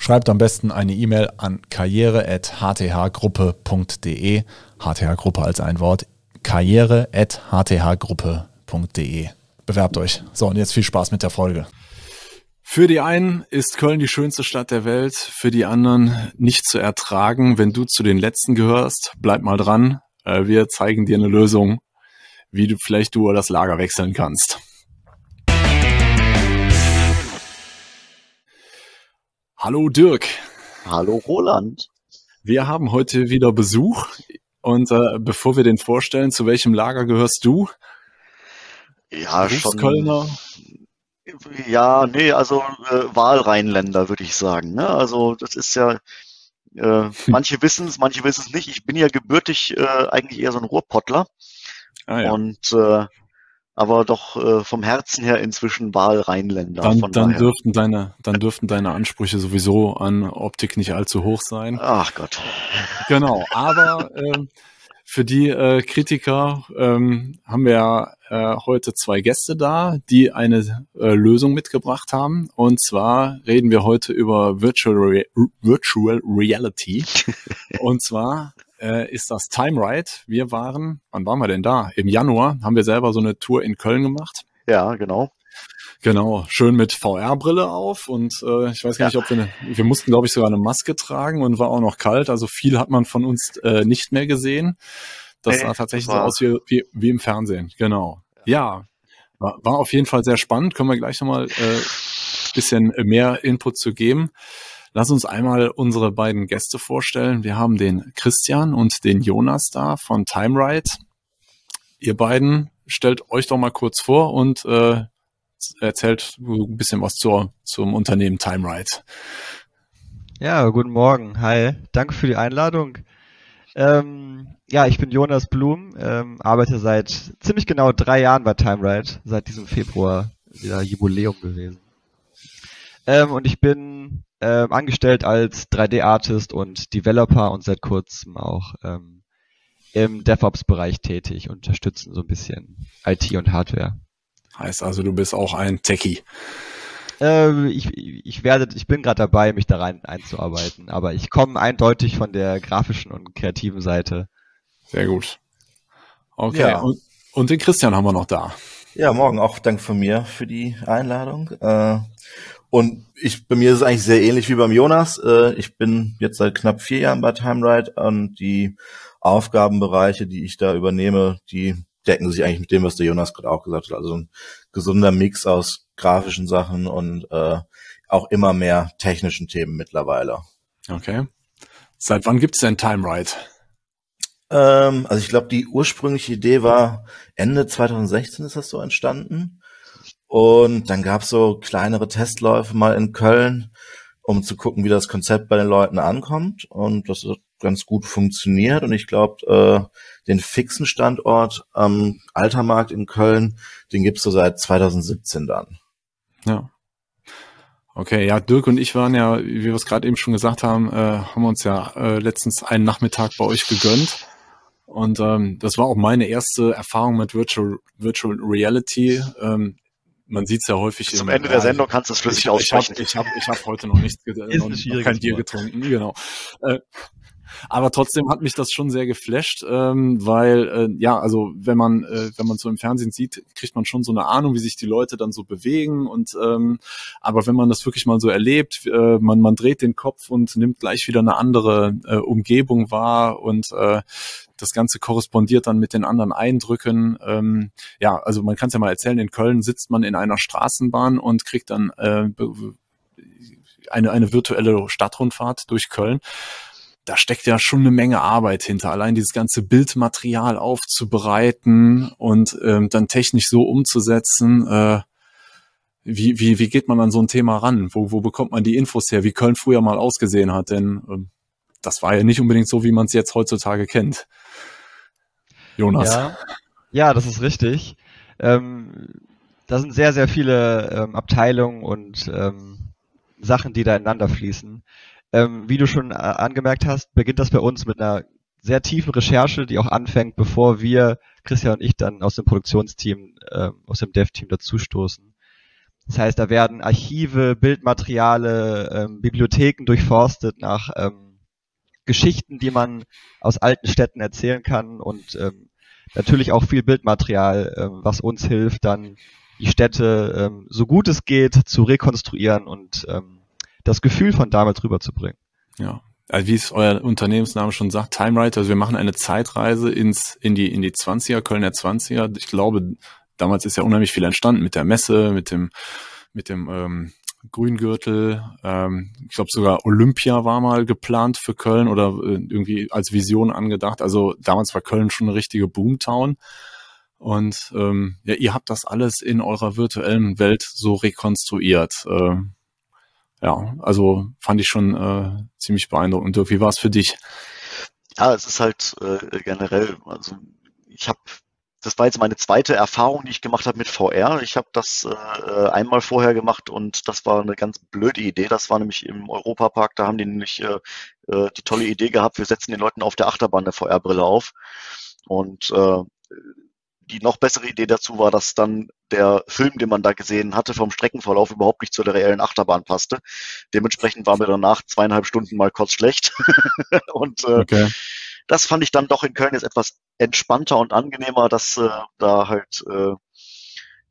Schreibt am besten eine E-Mail an karriere.hthgruppe.de. HTH-Gruppe als ein Wort. karriere.hthgruppe.de. Bewerbt euch. So, und jetzt viel Spaß mit der Folge. Für die einen ist Köln die schönste Stadt der Welt, für die anderen nicht zu ertragen. Wenn du zu den Letzten gehörst, bleib mal dran. Äh, wir zeigen dir eine Lösung, wie du vielleicht du das Lager wechseln kannst. Hallo Dirk. Hallo Roland. Wir haben heute wieder Besuch und äh, bevor wir den vorstellen, zu welchem Lager gehörst du? Ja, schon. Kölner. Ja, nee, also äh, Wahlrheinländer würde ich sagen. Ne? Also das ist ja, äh, manche wissen es, manche wissen es nicht. Ich bin ja gebürtig äh, eigentlich eher so ein Ruhrpottler. Ah, ja. Und äh, aber doch äh, vom Herzen her inzwischen Wahlrheinländer. Dann, dann dürften deine, dann dürften deine Ansprüche sowieso an Optik nicht allzu hoch sein. Ach Gott. Genau, aber äh, für die äh, Kritiker ähm, haben wir äh, heute zwei Gäste da, die eine äh, Lösung mitgebracht haben. Und zwar reden wir heute über Virtual, Re Virtual Reality. Und zwar äh, ist das Time Ride. Wir waren, wann waren wir denn da? Im Januar haben wir selber so eine Tour in Köln gemacht. Ja, genau. Genau, schön mit VR-Brille auf und äh, ich weiß gar ja. nicht, ob wir eine, wir mussten, glaube ich, sogar eine Maske tragen und war auch noch kalt. Also viel hat man von uns äh, nicht mehr gesehen. Das hey, sah tatsächlich so aus wie, wie, wie im Fernsehen. Genau. Ja, war, war auf jeden Fall sehr spannend. Können wir gleich nochmal äh, bisschen mehr Input zu geben. Lass uns einmal unsere beiden Gäste vorstellen. Wir haben den Christian und den Jonas da von TimeRide. Ihr beiden stellt euch doch mal kurz vor und äh, erzählt ein bisschen was zur, zum Unternehmen TimeRide. Ja, guten Morgen. Hi. Danke für die Einladung. Ähm, ja, ich bin Jonas Blum, ähm, arbeite seit ziemlich genau drei Jahren bei TimeRide, seit diesem Februar wieder Jubiläum gewesen. Ähm, und ich bin ähm, angestellt als 3D-Artist und Developer und seit kurzem auch ähm, im DevOps-Bereich tätig, unterstützen so ein bisschen IT und Hardware. Heißt also, du bist auch ein Techie. Äh, ich, ich werde, ich bin gerade dabei, mich da rein einzuarbeiten, aber ich komme eindeutig von der grafischen und kreativen Seite. Sehr gut. Okay. Ja. Und, und den Christian haben wir noch da. Ja, morgen auch Dank von mir für die Einladung. Äh, und ich, bei mir ist es eigentlich sehr ähnlich wie beim Jonas. Äh, ich bin jetzt seit knapp vier Jahren bei TimeRide und die Aufgabenbereiche, die ich da übernehme, die decken sich eigentlich mit dem, was der Jonas gerade auch gesagt hat. Also ein gesunder Mix aus grafischen Sachen und äh, auch immer mehr technischen Themen mittlerweile. Okay. Seit wann gibt's denn TimeRide? Ähm, also ich glaube, die ursprüngliche Idee war Ende 2016 ist das so entstanden. Und dann gab's so kleinere Testläufe mal in Köln, um zu gucken, wie das Konzept bei den Leuten ankommt. Und das hat ganz gut funktioniert. Und ich glaube, äh, den fixen Standort am Altermarkt in Köln, den gibt's so seit 2017 dann. Ja. Okay, ja, Dirk und ich waren ja, wie wir es gerade eben schon gesagt haben, äh, haben uns ja äh, letztens einen Nachmittag bei euch gegönnt. Und ähm, das war auch meine erste Erfahrung mit Virtual, Virtual Reality. Ähm, man sieht es ja häufig. Zum Ende der Sendung kannst du es flüssig aussprechen. Ich habe ich hab, ich hab heute noch nichts noch, noch kein Bier getrunken. Genau. Äh, aber trotzdem hat mich das schon sehr geflasht, ähm, weil äh, ja, also wenn man äh, wenn man so im Fernsehen sieht, kriegt man schon so eine Ahnung, wie sich die Leute dann so bewegen. Und ähm, aber wenn man das wirklich mal so erlebt, äh, man man dreht den Kopf und nimmt gleich wieder eine andere äh, Umgebung wahr und äh, das Ganze korrespondiert dann mit den anderen Eindrücken. Ähm, ja, also man kann es ja mal erzählen, in Köln sitzt man in einer Straßenbahn und kriegt dann äh, eine, eine virtuelle Stadtrundfahrt durch Köln da steckt ja schon eine Menge Arbeit hinter. Allein dieses ganze Bildmaterial aufzubereiten und ähm, dann technisch so umzusetzen. Äh, wie, wie, wie geht man an so ein Thema ran? Wo, wo bekommt man die Infos her, wie Köln früher mal ausgesehen hat? Denn ähm, das war ja nicht unbedingt so, wie man es jetzt heutzutage kennt. Jonas. Ja, ja das ist richtig. Ähm, da sind sehr, sehr viele ähm, Abteilungen und ähm, Sachen, die da ineinander fließen. Ähm, wie du schon äh, angemerkt hast, beginnt das bei uns mit einer sehr tiefen Recherche, die auch anfängt, bevor wir, Christian und ich, dann aus dem Produktionsteam, äh, aus dem Dev-Team dazustoßen. Das heißt, da werden Archive, Bildmateriale, ähm, Bibliotheken durchforstet nach ähm, Geschichten, die man aus alten Städten erzählen kann und ähm, natürlich auch viel Bildmaterial, ähm, was uns hilft, dann die Städte ähm, so gut es geht zu rekonstruieren und ähm, das Gefühl von damals rüberzubringen. Ja, also wie es euer Unternehmensname schon sagt, Time Ride, also wir machen eine Zeitreise ins, in die, in die 20er, Kölner 20er. Ich glaube, damals ist ja unheimlich viel entstanden mit der Messe, mit dem, mit dem ähm, Grüngürtel. Ähm, ich glaube sogar Olympia war mal geplant für Köln oder äh, irgendwie als Vision angedacht. Also damals war Köln schon eine richtige Boomtown. Und ähm, ja, ihr habt das alles in eurer virtuellen Welt so rekonstruiert. Äh, ja, also fand ich schon äh, ziemlich beeindruckend. Dirk, wie war es für dich? Ja, es ist halt äh, generell, also ich habe das war jetzt meine zweite Erfahrung, die ich gemacht habe mit VR. Ich habe das äh, einmal vorher gemacht und das war eine ganz blöde Idee. Das war nämlich im Europapark, da haben die nämlich äh, äh die tolle Idee gehabt, wir setzen den Leuten auf der Achterbahn eine VR-Brille auf. Und äh, die noch bessere Idee dazu war, dass dann der Film, den man da gesehen hatte, vom Streckenverlauf überhaupt nicht zu der reellen Achterbahn passte. Dementsprechend war mir danach zweieinhalb Stunden mal kurz schlecht. und äh, okay. das fand ich dann doch in Köln jetzt etwas entspannter und angenehmer, dass äh, da halt äh,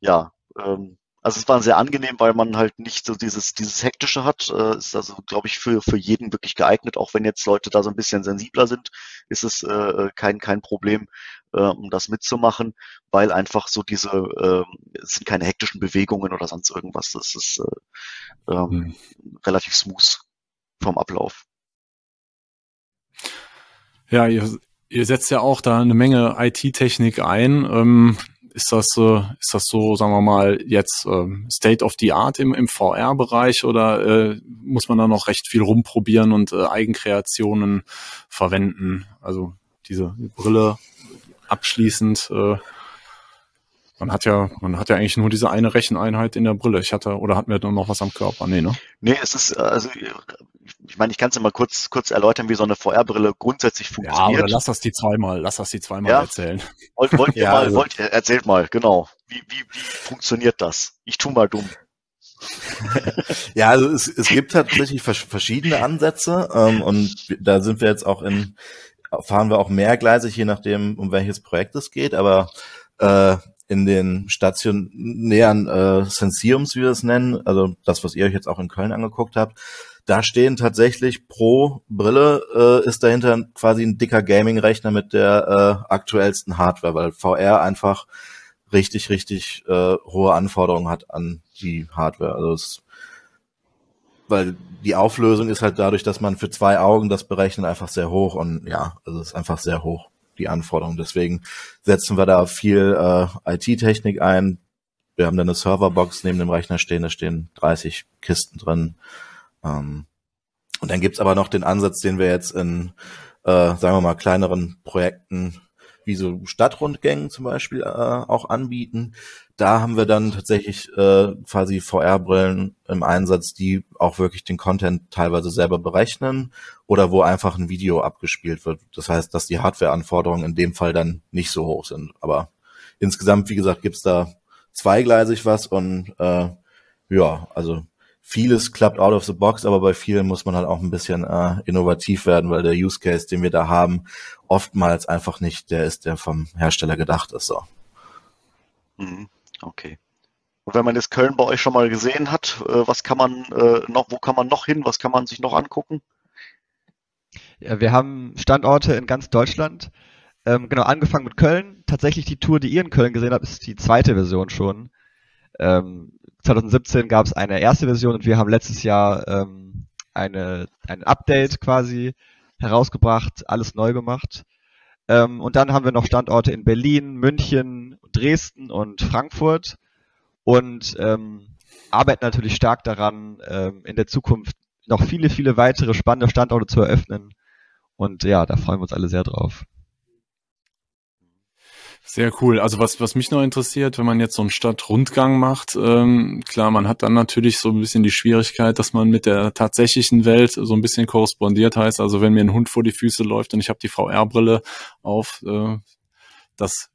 ja ähm, also es war sehr angenehm, weil man halt nicht so dieses, dieses Hektische hat. Äh, ist also, glaube ich, für, für jeden wirklich geeignet. Auch wenn jetzt Leute da so ein bisschen sensibler sind, ist es äh, kein, kein Problem, äh, um das mitzumachen, weil einfach so diese, äh, es sind keine hektischen Bewegungen oder sonst irgendwas. Das ist äh, ähm, mhm. relativ smooth vom Ablauf. Ja, ihr, ihr setzt ja auch da eine Menge IT-Technik ein. Ähm, ist das, äh, ist das so, sagen wir mal, jetzt äh, State of the Art im, im VR-Bereich oder äh, muss man da noch recht viel rumprobieren und äh, Eigenkreationen verwenden? Also diese Brille abschließend, äh, man hat ja, man hat ja eigentlich nur diese eine Recheneinheit in der Brille. Ich hatte, oder hatten wir noch was am Körper? Nee, ne? Nee, es ist, also ich meine, ich kann es ja mal kurz, kurz erläutern, wie so eine VR-Brille grundsätzlich funktioniert. Ja, oder lass das die zweimal, lass das die zweimal ja? erzählen. Wollt, wollt ihr ja, mal, also. wollt, erzählt mal, genau. Wie, wie, wie funktioniert das? Ich tu mal dumm. ja, also es, es gibt tatsächlich verschiedene Ansätze ähm, und da sind wir jetzt auch in, fahren wir auch mehrgleisig, je nachdem, um welches Projekt es geht, aber äh, in den stationären äh, Sensiums, wie wir es nennen, also das, was ihr euch jetzt auch in Köln angeguckt habt, da stehen tatsächlich pro Brille äh, ist dahinter quasi ein dicker Gaming-Rechner mit der äh, aktuellsten Hardware, weil VR einfach richtig, richtig äh, hohe Anforderungen hat an die Hardware. Also es, weil die Auflösung ist halt dadurch, dass man für zwei Augen das berechnet, einfach sehr hoch und ja, also es ist einfach sehr hoch, die Anforderung. Deswegen setzen wir da viel äh, IT-Technik ein. Wir haben dann eine Serverbox neben dem Rechner stehen, da stehen 30 Kisten drin ähm, und dann gibt's aber noch den Ansatz, den wir jetzt in, äh, sagen wir mal, kleineren Projekten wie so Stadtrundgängen zum Beispiel äh, auch anbieten. Da haben wir dann tatsächlich äh, quasi VR-Brillen im Einsatz, die auch wirklich den Content teilweise selber berechnen oder wo einfach ein Video abgespielt wird. Das heißt, dass die Hardware-Anforderungen in dem Fall dann nicht so hoch sind. Aber insgesamt, wie gesagt, gibt's da zweigleisig was und äh, ja, also vieles klappt out of the box, aber bei vielen muss man halt auch ein bisschen äh, innovativ werden, weil der Use Case, den wir da haben, oftmals einfach nicht der ist, der vom Hersteller gedacht ist. So. Mhm. Okay. Und wenn man jetzt Köln bei euch schon mal gesehen hat, äh, was kann man äh, noch, wo kann man noch hin, was kann man sich noch angucken? Ja, wir haben Standorte in ganz Deutschland. Ähm, genau, angefangen mit Köln. Tatsächlich die Tour, die ihr in Köln gesehen habt, ist die zweite Version schon. Ähm, 2017 gab es eine erste Version und wir haben letztes Jahr ähm, eine, ein Update quasi herausgebracht, alles neu gemacht. Ähm, und dann haben wir noch Standorte in Berlin, München, Dresden und Frankfurt und ähm, arbeiten natürlich stark daran, ähm, in der Zukunft noch viele, viele weitere spannende Standorte zu eröffnen. Und ja, da freuen wir uns alle sehr drauf. Sehr cool. Also was, was mich noch interessiert, wenn man jetzt so einen Stadtrundgang macht, ähm, klar, man hat dann natürlich so ein bisschen die Schwierigkeit, dass man mit der tatsächlichen Welt so ein bisschen korrespondiert heißt. Also wenn mir ein Hund vor die Füße läuft und ich habe die VR-Brille auf, äh, das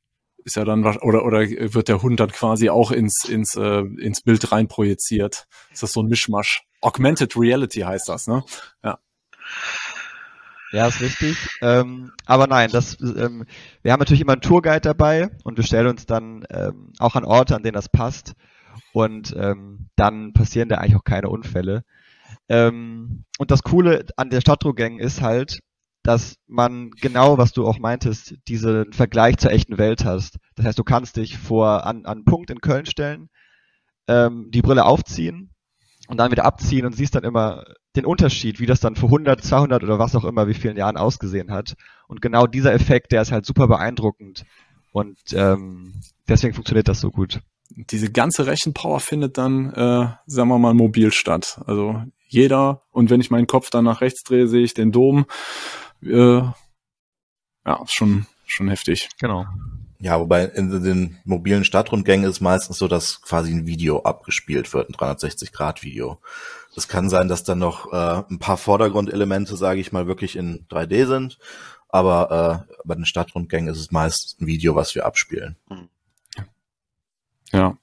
ist ja dann oder oder wird der Hund dann quasi auch ins ins äh, ins Bild rein projiziert. Ist das so ein Mischmasch? Augmented Reality heißt das, ne? Ja. Ja, ist richtig. Ähm, aber nein, das, ähm, wir haben natürlich immer einen Tourguide dabei und wir stellen uns dann ähm, auch an Orte, an denen das passt. Und ähm, dann passieren da eigentlich auch keine Unfälle. Ähm, und das Coole an der Stadttourgang ist halt, dass man genau, was du auch meintest, diesen Vergleich zur echten Welt hast. Das heißt, du kannst dich vor an, an einen Punkt in Köln stellen, ähm, die Brille aufziehen und dann wieder abziehen und siehst dann immer den Unterschied, wie das dann vor 100, 200 oder was auch immer, wie vielen Jahren ausgesehen hat. Und genau dieser Effekt, der ist halt super beeindruckend. Und ähm, deswegen funktioniert das so gut. Diese ganze Rechenpower findet dann, äh, sagen wir mal, mobil statt. Also jeder, und wenn ich meinen Kopf dann nach rechts drehe, sehe ich den Dom. Äh, ja, schon, schon heftig. Genau. Ja, wobei in den mobilen Stadtrundgängen ist meistens so, dass quasi ein Video abgespielt wird, ein 360-Grad-Video. Es kann sein, dass dann noch äh, ein paar Vordergrundelemente, sage ich mal, wirklich in 3D sind, aber äh, bei den Stadtrundgängen ist es meist ein Video, was wir abspielen. Ja.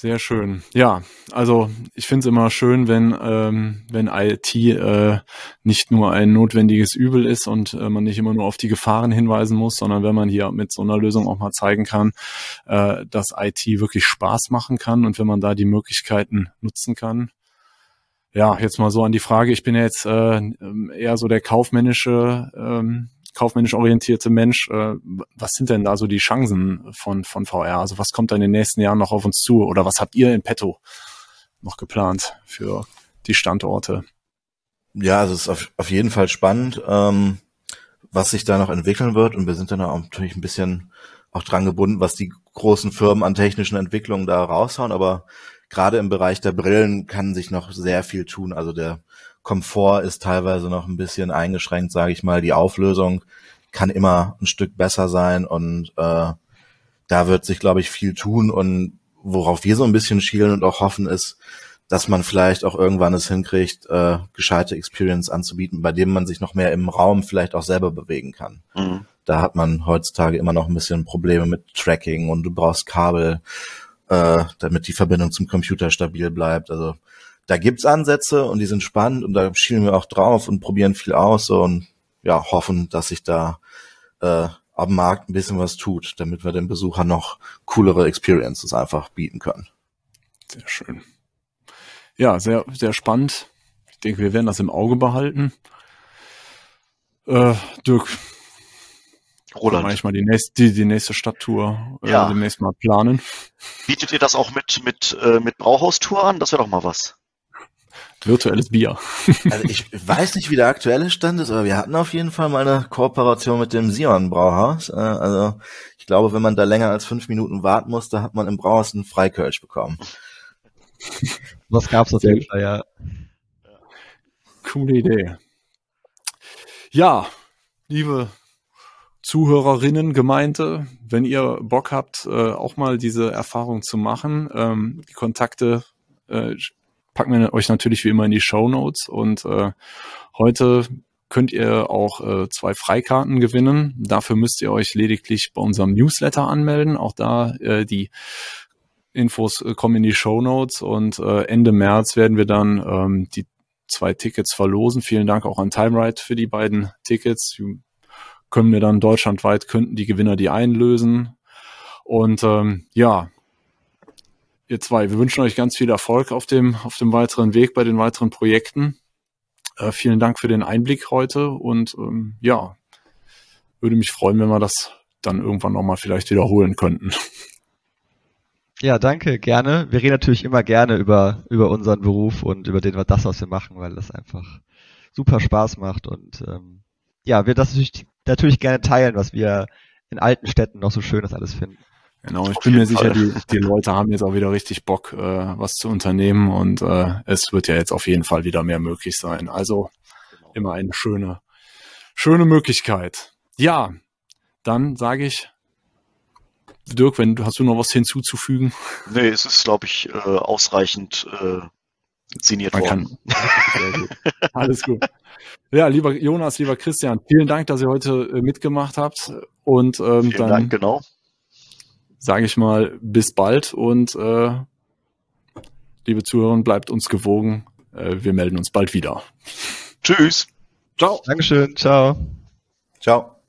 Sehr schön. Ja, also ich finde es immer schön, wenn, ähm, wenn IT äh, nicht nur ein notwendiges Übel ist und äh, man nicht immer nur auf die Gefahren hinweisen muss, sondern wenn man hier mit so einer Lösung auch mal zeigen kann, äh, dass IT wirklich Spaß machen kann und wenn man da die Möglichkeiten nutzen kann. Ja, jetzt mal so an die Frage, ich bin ja jetzt äh, eher so der kaufmännische ähm, kaufmännisch orientierte Mensch, äh, was sind denn da so die Chancen von, von VR? Also was kommt da in den nächsten Jahren noch auf uns zu? Oder was habt ihr in petto noch geplant für die Standorte? Ja, also es ist auf, auf jeden Fall spannend, ähm, was sich da noch entwickeln wird. Und wir sind dann auch natürlich ein bisschen auch dran gebunden, was die großen Firmen an technischen Entwicklungen da raushauen. Aber gerade im Bereich der Brillen kann sich noch sehr viel tun. Also der Komfort ist teilweise noch ein bisschen eingeschränkt, sage ich mal. Die Auflösung kann immer ein Stück besser sein und äh, da wird sich, glaube ich, viel tun und worauf wir so ein bisschen schielen und auch hoffen ist, dass man vielleicht auch irgendwann es hinkriegt, äh, gescheite Experience anzubieten, bei dem man sich noch mehr im Raum vielleicht auch selber bewegen kann. Mhm. Da hat man heutzutage immer noch ein bisschen Probleme mit Tracking und du brauchst Kabel, äh, damit die Verbindung zum Computer stabil bleibt. Also da gibt's Ansätze und die sind spannend und da schielen wir auch drauf und probieren viel aus und ja, hoffen, dass sich da äh, am Markt ein bisschen was tut, damit wir den Besuchern noch coolere Experiences einfach bieten können. Sehr schön. Ja, sehr, sehr spannend. Ich denke, wir werden das im Auge behalten. Äh, Dirk, Roland. Manchmal die nächste, die, die nächste Stadttour äh, ja. demnächst mal planen. Bietet ihr das auch mit, mit, äh, mit Brauhaustour an? Das wäre doch mal was virtuelles Bier. Also ich weiß nicht, wie der aktuelle Stand ist, aber wir hatten auf jeden Fall mal eine Kooperation mit dem Sion Brauhaus. Äh, also ich glaube, wenn man da länger als fünf Minuten warten musste, hat man im Brauhaus einen Freikölsch bekommen. Was gab's auf jeden Fall, ja. Coole Idee. Ja, liebe Zuhörerinnen, Gemeinde, wenn ihr Bock habt, äh, auch mal diese Erfahrung zu machen, ähm, die Kontakte äh, packen wir euch natürlich wie immer in die Show Notes und äh, heute könnt ihr auch äh, zwei Freikarten gewinnen. Dafür müsst ihr euch lediglich bei unserem Newsletter anmelden. Auch da äh, die Infos äh, kommen in die Show Notes und äh, Ende März werden wir dann ähm, die zwei Tickets verlosen. Vielen Dank auch an TimeRide für die beiden Tickets. Können wir dann deutschlandweit, könnten die Gewinner die einlösen. Und ähm, ja, ihr zwei. Wir wünschen euch ganz viel Erfolg auf dem, auf dem weiteren Weg bei den weiteren Projekten. Äh, vielen Dank für den Einblick heute und ähm, ja, würde mich freuen, wenn wir das dann irgendwann nochmal vielleicht wiederholen könnten. Ja, danke, gerne. Wir reden natürlich immer gerne über, über unseren Beruf und über den, das, was wir machen, weil das einfach super Spaß macht und ähm, ja, wir das natürlich, natürlich gerne teilen, was wir in alten Städten noch so schönes alles finden. Genau, ich bin mir sicher, die, die Leute haben jetzt auch wieder richtig Bock, äh, was zu unternehmen und äh, es wird ja jetzt auf jeden Fall wieder mehr möglich sein. Also genau. immer eine schöne, schöne Möglichkeit. Ja, dann sage ich, Dirk, wenn du hast du noch was hinzuzufügen? Nee, es ist, glaube ich, äh, ausreichend äh, signiert Man worden. Kann. Alles gut. Ja, lieber Jonas, lieber Christian, vielen Dank, dass ihr heute äh, mitgemacht habt. Und ähm, vielen dann Dank, genau. sage ich mal, bis bald und äh, liebe Zuhörer, bleibt uns gewogen. Äh, wir melden uns bald wieder. Tschüss. Ciao. Dankeschön. Ciao. Ciao.